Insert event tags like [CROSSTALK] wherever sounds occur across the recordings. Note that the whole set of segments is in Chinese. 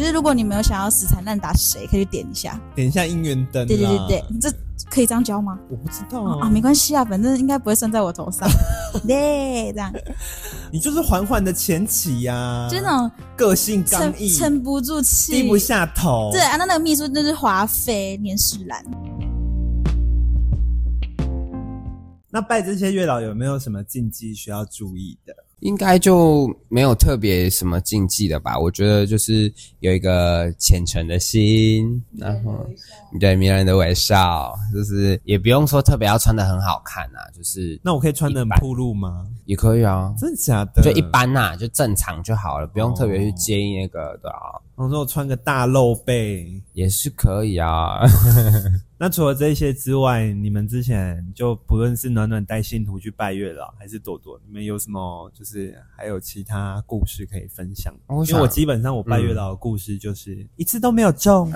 就是如果你没有想要死缠烂打谁，可以去点一下。点一下姻缘灯。对对对对，这可以这样教吗？我不知道啊，啊没关系啊，反正应该不会算在我头上。[LAUGHS] 对，这样。你就是缓缓的前起呀，就那种个性刚毅，撑不住气，低不下头。对啊，那那个秘书就是华妃年世兰。那拜这些月老有没有什么禁忌需要注意的？应该就没有特别什么禁忌的吧？我觉得就是有一个虔诚的心，然后对迷人的微笑，就是也不用说特别要穿的很好看呐，就是那我可以穿的很暴露吗？也可以啊，真的假的？就一般呐，就正常就好了，不用特别去介意那个的啊。我说我穿个大露背也是可以啊。[LAUGHS] 那除了这些之外，你们之前就不论是暖暖带信徒去拜月老，还是朵朵，你们有什么就是还有其他故事可以分享？因为我基本上我拜月老的故事就是一次都没有中。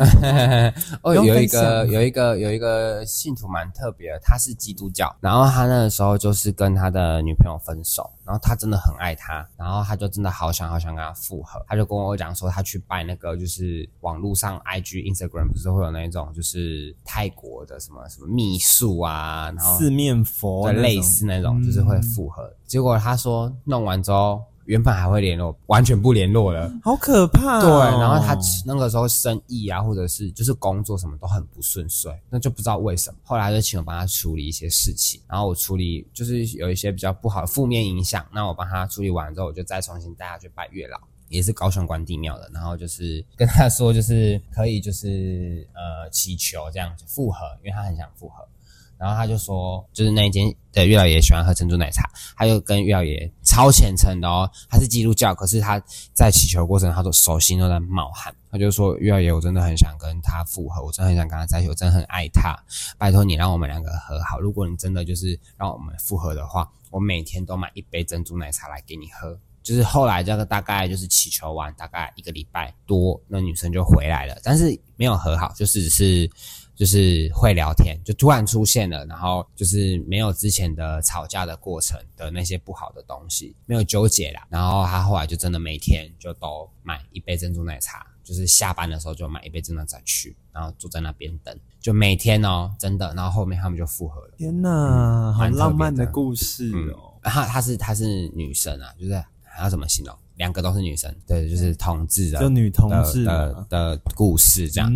[LAUGHS] 哦，有一个有一个有一个信徒蛮特别的，他是基督教，然后他那个时候就是跟他的女朋友分手，然后他真的很爱她，然后他就真的好想好想跟她复合，他就跟我讲说他去拜那个就是网络上 IG Instagram 不是会有那种就是泰。国的什么什么秘术啊，然后四面佛，类似那种，就是会复合。结果他说弄完之后，原本还会联络，完全不联络了，好可怕。对，然后他那个时候生意啊，或者是就是工作什么都很不顺遂，那就不知道为什么。后来就请我帮他处理一些事情，然后我处理就是有一些比较不好的负面影响，那我帮他处理完之后，我就再重新带他去拜月老。也是高雄关帝庙的，然后就是跟他说，就是可以，就是呃祈求这样子复合，因为他很想复合。然后他就说，就是那一间的月老爷喜欢喝珍珠奶茶，他就跟月老爷超虔诚的哦，他是基督教，可是他在祈求过程，他都手心都在冒汗。他就说，月老爷，我真的很想跟他复合，我真的很想跟他在一起，我真的很爱他，拜托你让我们两个和好。如果你真的就是让我们复合的话，我每天都买一杯珍珠奶茶来给你喝。就是后来这个大概就是祈求完大概一个礼拜多，那女生就回来了，但是没有和好，就是只是就是会聊天，就突然出现了，然后就是没有之前的吵架的过程的那些不好的东西，没有纠结啦。然后他后来就真的每天就都买一杯珍珠奶茶，就是下班的时候就买一杯珍珠奶茶去，然后坐在那边等，就每天哦，真的，然后后面他们就复合了。天哪，好浪漫的故事哦。她她是她是女生啊，就是。还要怎么形容？两个都是女生，对，就是同志的，就女同志的的故事这样。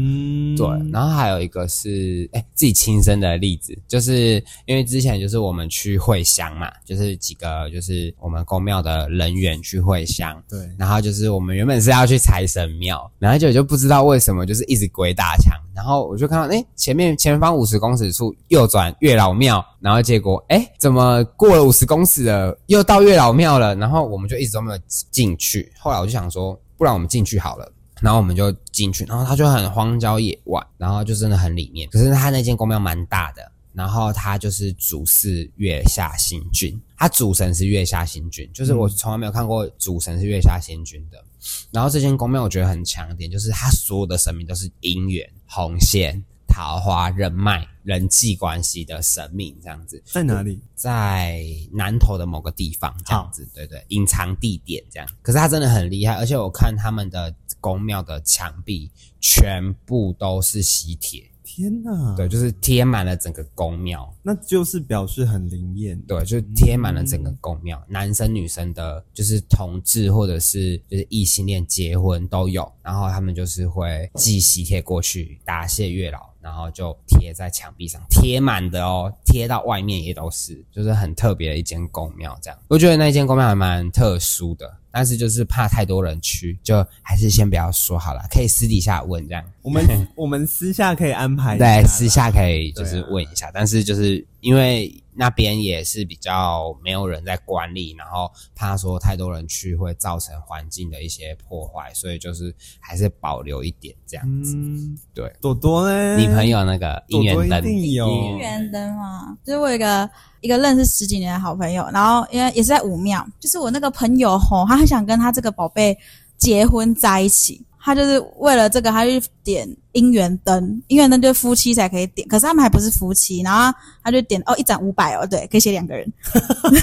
对，然后还有一个是，哎，自己亲身的例子，就是因为之前就是我们去会香嘛，就是几个就是我们公庙的人员去会香，对，然后就是我们原本是要去财神庙，然后就就不知道为什么就是一直鬼打墙，然后我就看到，哎，前面前方五十公尺处右转月老庙，然后结果，哎，怎么过了五十公尺了，又到月老庙了，然后我们就一直都没有进。去，后来我就想说，不然我们进去好了。然后我们就进去，然后它就很荒郊野外，然后就真的很里面。可是它那间宫庙蛮大的，然后它就是主祀月下星君，它主神是月下星君，就是我从来没有看过主神是月下星君的。然后这间宫庙我觉得很强点，就是它所有的神明都是姻缘红线。桃花人脉、人际关系的神明这样子，在哪里？在南头的某个地方这样子，对对，隐藏地点这样。可是他真的很厉害，而且我看他们的宫庙的墙壁全部都是喜帖。天哪！对，就是贴满了整个宫庙，那就是表示很灵验。对，就贴满了整个宫庙，男生女生的，就是同志或者是就是异性恋结婚都有，然后他们就是会寄喜帖过去答谢月老。然后就贴在墙壁上，贴满的哦，贴到外面也都是，就是很特别的一间宫庙。这样，我觉得那间宫庙还蛮特殊的，但是就是怕太多人去，就还是先不要说好了，可以私底下问这样。我们 [LAUGHS] 我们私下可以安排，对，私下可以就是问一下，但是就是因为。那边也是比较没有人在管理，然后怕说太多人去会造成环境的一些破坏，所以就是还是保留一点这样子。对，朵朵呢？你朋友那个姻缘灯，姻缘灯嘛，就是我一个一个认识十几年的好朋友，然后因为也是在武庙，就是我那个朋友吼，他很想跟他这个宝贝结婚在一起。他就是为了这个，他就点姻缘灯，姻缘灯就是夫妻才可以点，可是他们还不是夫妻，然后他就点哦，一盏五百哦，对，可以写两个人，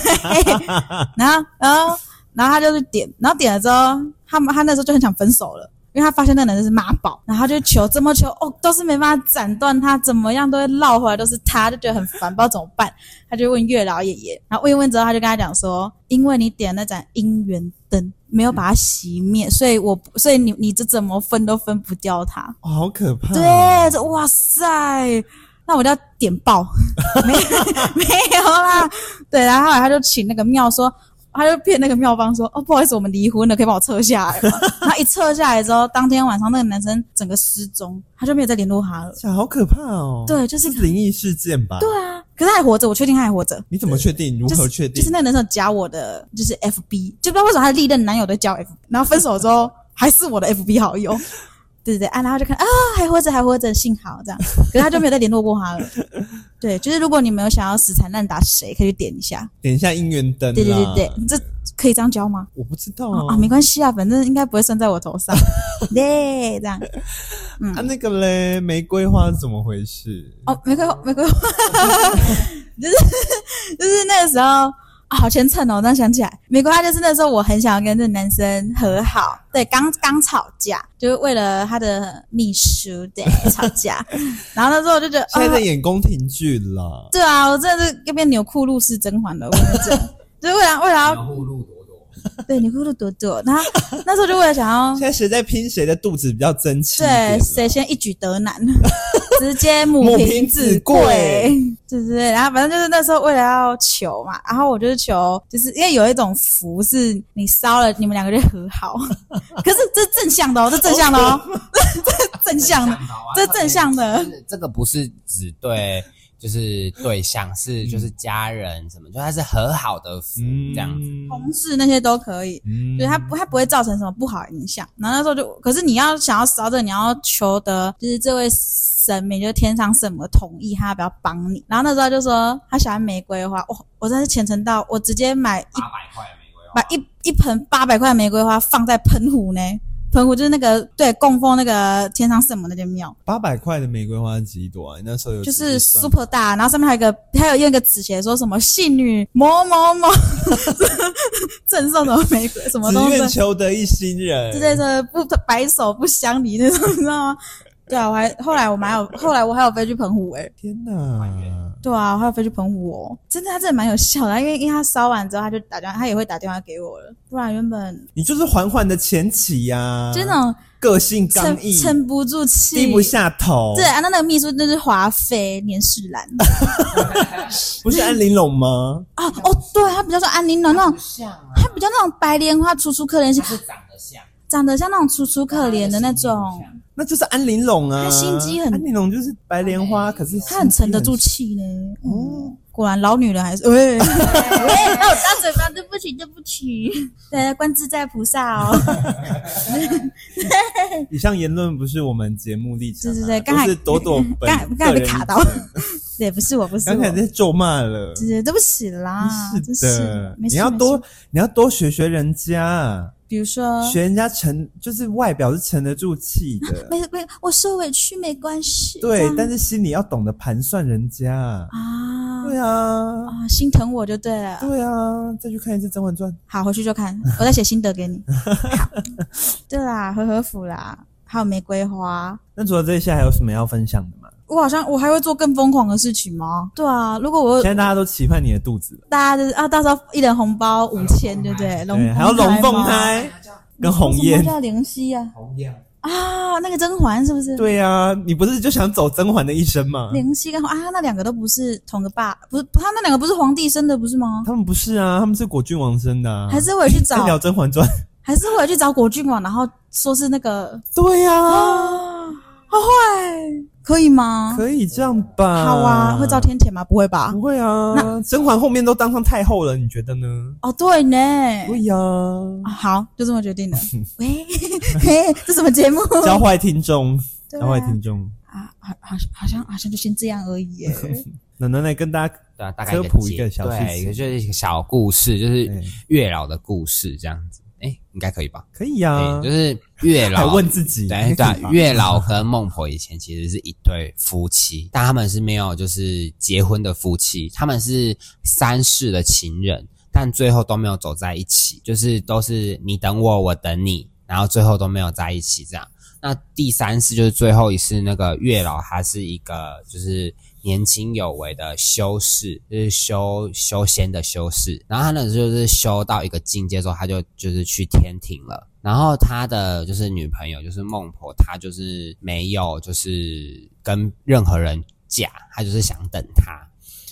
[LAUGHS] 然后然后然后他就是点，然后点了之后，他们他那时候就很想分手了，因为他发现那个男生是妈宝，然后他就求怎么求哦，都是没办法斩断他，怎么样都会绕回来，都是他，就觉得很烦，不知道怎么办。他就问月老爷爷，然后问一问之后，他就跟他讲说，因为你点那盏姻缘灯没有把它熄灭，所以我所以你你这怎么分都分不掉它。哦，好可怕！对，这哇塞，那我就要点爆，没 [LAUGHS] 没有啦。对，然后后来他就请那个庙说。他就骗那个妙方说：“哦，不好意思，我们离婚了，可以帮我撤下来吗？” [LAUGHS] 他一撤下来之后，当天晚上那个男生整个失踪，他就没有再联络他了。好可怕哦！对，就是灵异事件吧？对啊，可是他还活着，我确定他还活着。你怎么确定？如何确定？就是那个男生加我的，就是 FB，就不知道为什么他的历任男友都加 F，然后分手之后还是我的 FB 好友。对对对，啊，然后就看啊，还活着，还活着，幸好这样。[LAUGHS] 可是他就没有再联络过他了。对，就是如果你们有想要死缠烂打谁，可以去点一下，点一下姻缘灯。对对对对，这可以这样教吗？我不知道啊，啊，没关系啊，反正应该不会算在我头上。[LAUGHS] 对，这样。嗯，啊，那个嘞，玫瑰花是怎么回事？哦，玫瑰花，玫瑰花，[LAUGHS] 就是就是那个时候。啊，好虔诚哦！我那想起来，美国他就是那时候，我很想要跟这男生和好。对，刚刚吵架，就是为了他的秘书对吵架。[LAUGHS] 然后那时候我就觉得，现在演宫廷剧了。对啊，我真的是要变纽裤露是甄嬛的，我跟你讲，[LAUGHS] 就是为了为了纽裤露朵朵。[LAUGHS] 对，纽裤露朵朵。然后那时候就为了想要，现在谁在拼谁的肚子比较争气？对，谁先一举得男。直接母凭子贵，对不对？然后反正就是那时候为了要求嘛，然后我就是求，就是因为有一种符是你烧了，你们两个就和好。[LAUGHS] 可是这正向的哦，这正向的哦，这正向的，这正向的。这个不是只对。就是对象是就是家人什么，就他是和好的福这样子，同事那些都可以，对他不他不会造成什么不好影响。然后那时候就，可是你要想要烧这，你要求得就是这位神明，就是天上圣母同意，他要不要帮你。然后那时候就说他喜欢玫瑰花，哇，我真是虔诚到我直接买八百块玫瑰花，买一一盆八百块玫瑰花放在喷壶呢。澎湖就是那个对供奉那个天上圣母那间庙，八百块的玫瑰花几朵啊？那时候有就是 super 大，然后上面还有一个，还有用一个纸写说什么信女某某某 [LAUGHS] 赠送的玫瑰，什么东西？只愿求得一心人，就在这不白首不相离那种，你知道吗？对啊，我还后来我还有 [LAUGHS] 后来我还有飞去澎湖哎，天哪！对啊，我还有飞去澎湖哦，真的他真的蛮有效的，因为因为他烧完之后他就打电话，他也会打电话给我了，不然原本你就是缓缓的前妻呀，就那种个性刚毅，撑不住气，低不下头。对啊，那那个秘书那是华妃年世兰，[LAUGHS] 不是安玲珑吗？[LAUGHS] 啊哦，对他比较说安玲珑那种，他比较那种白莲花楚楚可怜型，是长得像，长得像那种楚楚可怜的那种。那就是安玲珑啊，他心机很。安玲珑就是白莲花，可是她很沉得住气呢。哦，果然老女人还是喂喂，[LAUGHS] 那我张嘴巴，对不起，对不起。对，观自在菩萨哦。[LAUGHS] 以上言论不是我们节目立场，[LAUGHS] 对对对，刚才是朵朵刚刚才被卡到，对，不是我，不是刚才在咒骂了，对对不起啦，是的，你要多你要多学学人家。比如说，学人家沉，就是外表是沉得住气的。没没，我受委屈没关系。对，但是心里要懂得盘算人家啊。对啊，啊，心疼我就对了。对啊，再去看一次《甄嬛传》。好，回去就看，我再写心得给你。[LAUGHS] 对啦，和和府啦，还有玫瑰花。[LAUGHS] 那除了这些，还有什么要分享的吗？我好像我还会做更疯狂的事情吗？对啊，如果我现在大家都期盼你的肚子，大家就是啊，到时候一人红包五千，对不对？龙还有龙凤胎跟红叶，叫灵犀啊，红颜啊，那个甄嬛是不是？对呀，你不是就想走甄嬛的一生吗？灵犀跟啊，那两个都不是同个爸，不是他那两个不是皇帝生的，不是吗？他们不是啊，他们是果郡王生的，还是我去找聊《甄嬛传》，还是我去找果郡王，然后说是那个？对呀，好坏。可以吗？可以这样吧。好啊，会遭天谴吗？不会吧？不会啊。那甄嬛后面都当上太后了，你觉得呢？哦，对呢。对呀。好，就这么决定了。[LAUGHS] 喂，[LAUGHS] 这什么节目？教坏听众，教坏听众。啊，好，好，好像，好像就先这样而已。耶。[LAUGHS] 奶奶来跟大家大概科普一个小对，一个就是一个小故事，就是月老的故事这样子。哎，应该可以吧？可以呀，就是月老问自己，对对，月老和孟婆以前其实是一对夫妻，但他们是没有就是结婚的夫妻，他们是三世的情人，但最后都没有走在一起，就是都是你等我，我等你然后最后都没有在一起这样。那第三世就是最后一次，那个月老他是一个就是年轻有为的修士，就是修修仙的修士。然后他呢就是修到一个境界之后，他就就是去天庭了。然后他的就是女朋友就是孟婆，她就是没有就是跟任何人嫁，她就是想等他。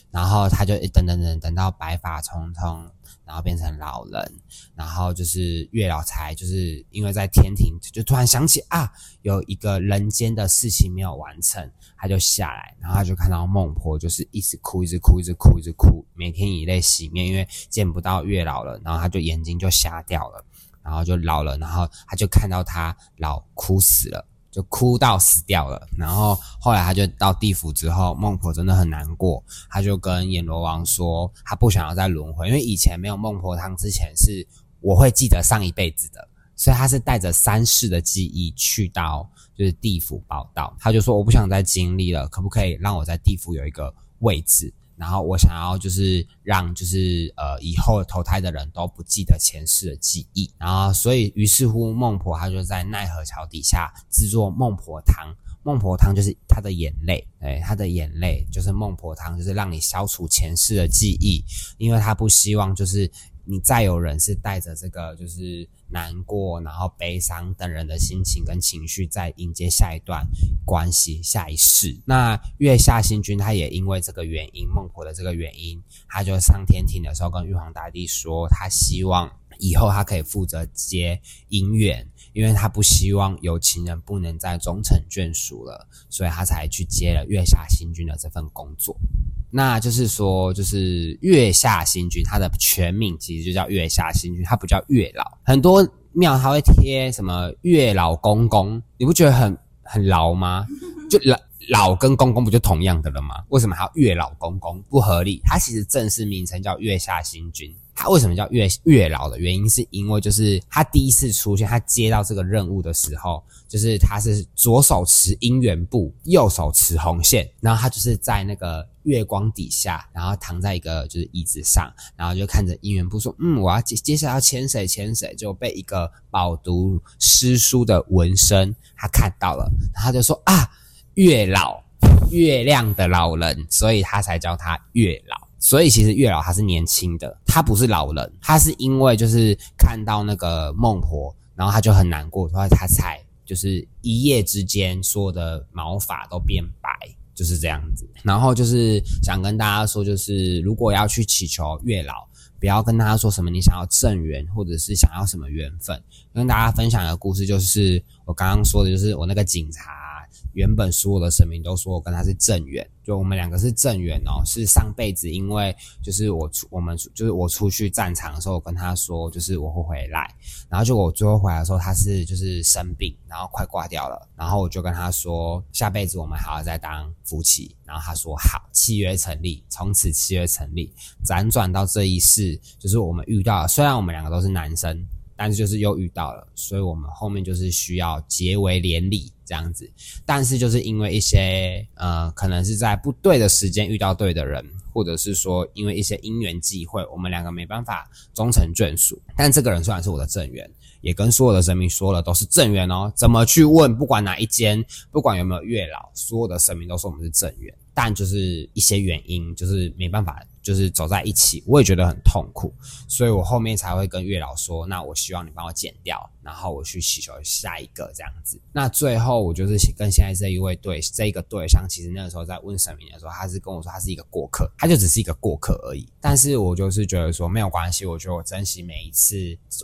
然后他就等等等等到白发苍苍。然后变成老人，然后就是月老才就是因为在天庭，就突然想起啊，有一个人间的事情没有完成，他就下来，然后他就看到孟婆就是一直哭，一直哭，一直哭，一直哭，每天以泪洗面，因为见不到月老了，然后他就眼睛就瞎掉了，然后就老了，然后他就看到他老哭死了。就哭到死掉了，然后后来他就到地府之后，孟婆真的很难过，他就跟阎罗王说，他不想要再轮回，因为以前没有孟婆汤之前是我会记得上一辈子的，所以他是带着三世的记忆去到就是地府报道，他就说我不想再经历了，可不可以让我在地府有一个位置？然后我想要就是让就是呃以后投胎的人都不记得前世的记忆，然后所以于是乎孟婆她就在奈何桥底下制作孟婆汤，孟婆汤就是她的眼泪，哎，她的眼泪就是孟婆汤，就是让你消除前世的记忆，因为她不希望就是你再有人是带着这个就是。难过，然后悲伤等人的心情跟情绪，在迎接下一段关系、下一世。那月下星君他也因为这个原因，孟婆的这个原因，他就上天庭的时候跟玉皇大帝说，他希望以后他可以负责接姻缘，因为他不希望有情人不能再终成眷属了，所以他才去接了月下星君的这份工作。那就是说，就是月下星君，他的全名其实就叫月下星君，他不叫月老。很多庙他会贴什么月老公公，你不觉得很很老吗？就老老跟公公不就同样的了吗？为什么还要月老公公？不合理。他其实正式名称叫月下星君。他为什么叫月月老的原因，是因为就是他第一次出现，他接到这个任务的时候。就是他是左手持姻缘布，右手持红线，然后他就是在那个月光底下，然后躺在一个就是椅子上，然后就看着姻缘布说：“嗯，我要接接下来要牵谁牵谁。”就被一个饱读诗书的文生他看到了，他就说：“啊，月老，月亮的老人，所以他才叫他月老。所以其实月老他是年轻的，他不是老人，他是因为就是看到那个孟婆，然后他就很难过，所以他才。”就是一夜之间，所有的毛发都变白，就是这样子。然后就是想跟大家说，就是如果要去祈求月老，不要跟大家说什么你想要正缘，或者是想要什么缘分。跟大家分享一个故事，就是我刚刚说的，就是我那个警察。原本所有的神明都说我跟他是正缘，就我们两个是正缘哦，是上辈子因为就是我出我们就是我出去战场的时候，我跟他说就是我会回来，然后就我最后回来的时候他是就是生病，然后快挂掉了，然后我就跟他说下辈子我们还要再当夫妻，然后他说好，契约成立，从此契约成立，辗转到这一世，就是我们遇到，虽然我们两个都是男生。但是就是又遇到了，所以我们后面就是需要结为连理这样子。但是就是因为一些呃，可能是在不对的时间遇到对的人，或者是说因为一些因缘际会，我们两个没办法终成眷属。但这个人虽然是我的正缘，也跟所有的神明说了都是正缘哦。怎么去问？不管哪一间，不管有没有月老，所有的神明都说我们是正缘。但就是一些原因，就是没办法。就是走在一起，我也觉得很痛苦，所以我后面才会跟月老说，那我希望你帮我剪掉，然后我去祈求下一个这样子。那最后我就是跟现在这一位对这一个对象，其实那个时候在问神明的时候，他是跟我说他是一个过客，他就只是一个过客而已。但是我就是觉得说没有关系，我觉得我珍惜每一次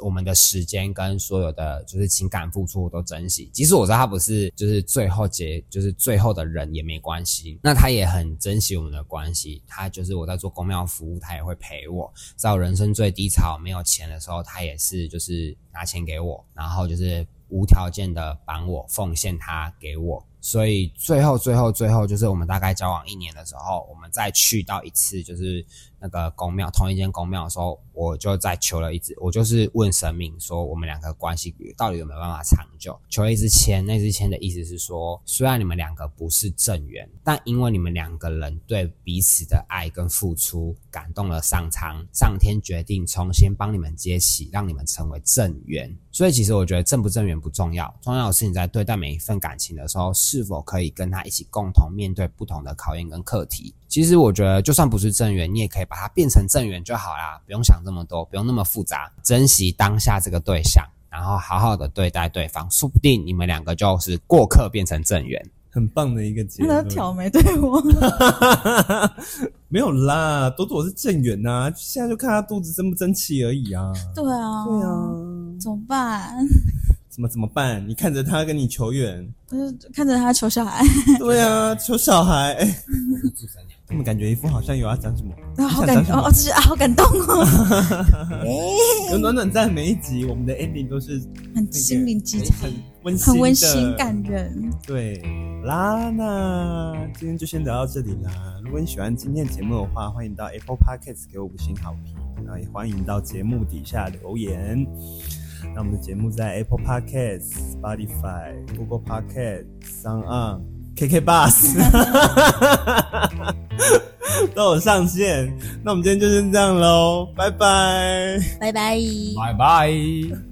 我们的时间跟所有的就是情感付出我都珍惜，即使我知道他不是就是最后结就是最后的人也没关系。那他也很珍惜我们的关系，他就是我在做工要服务他也会陪我，在我人生最低潮没有钱的时候，他也是就是拿钱给我，然后就是无条件的帮我奉献他给我。所以最后最后最后就是我们大概交往一年的时候，我们再去到一次就是那个公庙同一间公庙的时候，我就再求了一支，我就是问神明说我们两个关系到底有没有办法长久，求了一支签，那支签的意思是说，虽然你们两个不是正缘，但因为你们两个人对彼此的爱跟付出感动了上苍，上天决定重新帮你们接起，让你们成为正缘。所以其实我觉得正不正缘不重要，重要的是你在对待每一份感情的时候，是否可以跟他一起共同面对不同的考验跟课题。其实我觉得就算不是正缘，你也可以把它变成正缘就好啦，不用想这么多，不用那么复杂，珍惜当下这个对象，然后好好的对待对方，说不定你们两个就是过客变成正缘。很棒的一个结论。他挑眉对我，[LAUGHS] 没有啦，朵朵是正缘呐，现在就看他肚子争不争气而已啊。对啊，对啊，怎么办？怎么怎么办？你看着他跟你求缘，就 [LAUGHS] 是看着他求小孩。[LAUGHS] 对啊，求小孩。哎，他们感觉一副好像有要讲什么，[LAUGHS] 好感动哦，就是啊，好感动哦。有暖暖在每一集，我们的 ending 都是很心灵鸡汤，温馨、很温馨、感人。对啦，那今天就先聊到这里啦。如果你喜欢今天的节目的话，欢迎到 Apple Podcast 给我五星好评，然后也欢迎到节目底下留言。那我们的节目在 Apple Podcast、Spotify、Google Podcast、Sound On、KK Bus 都有上线。那我们今天就先这样喽，拜拜，拜拜，拜拜。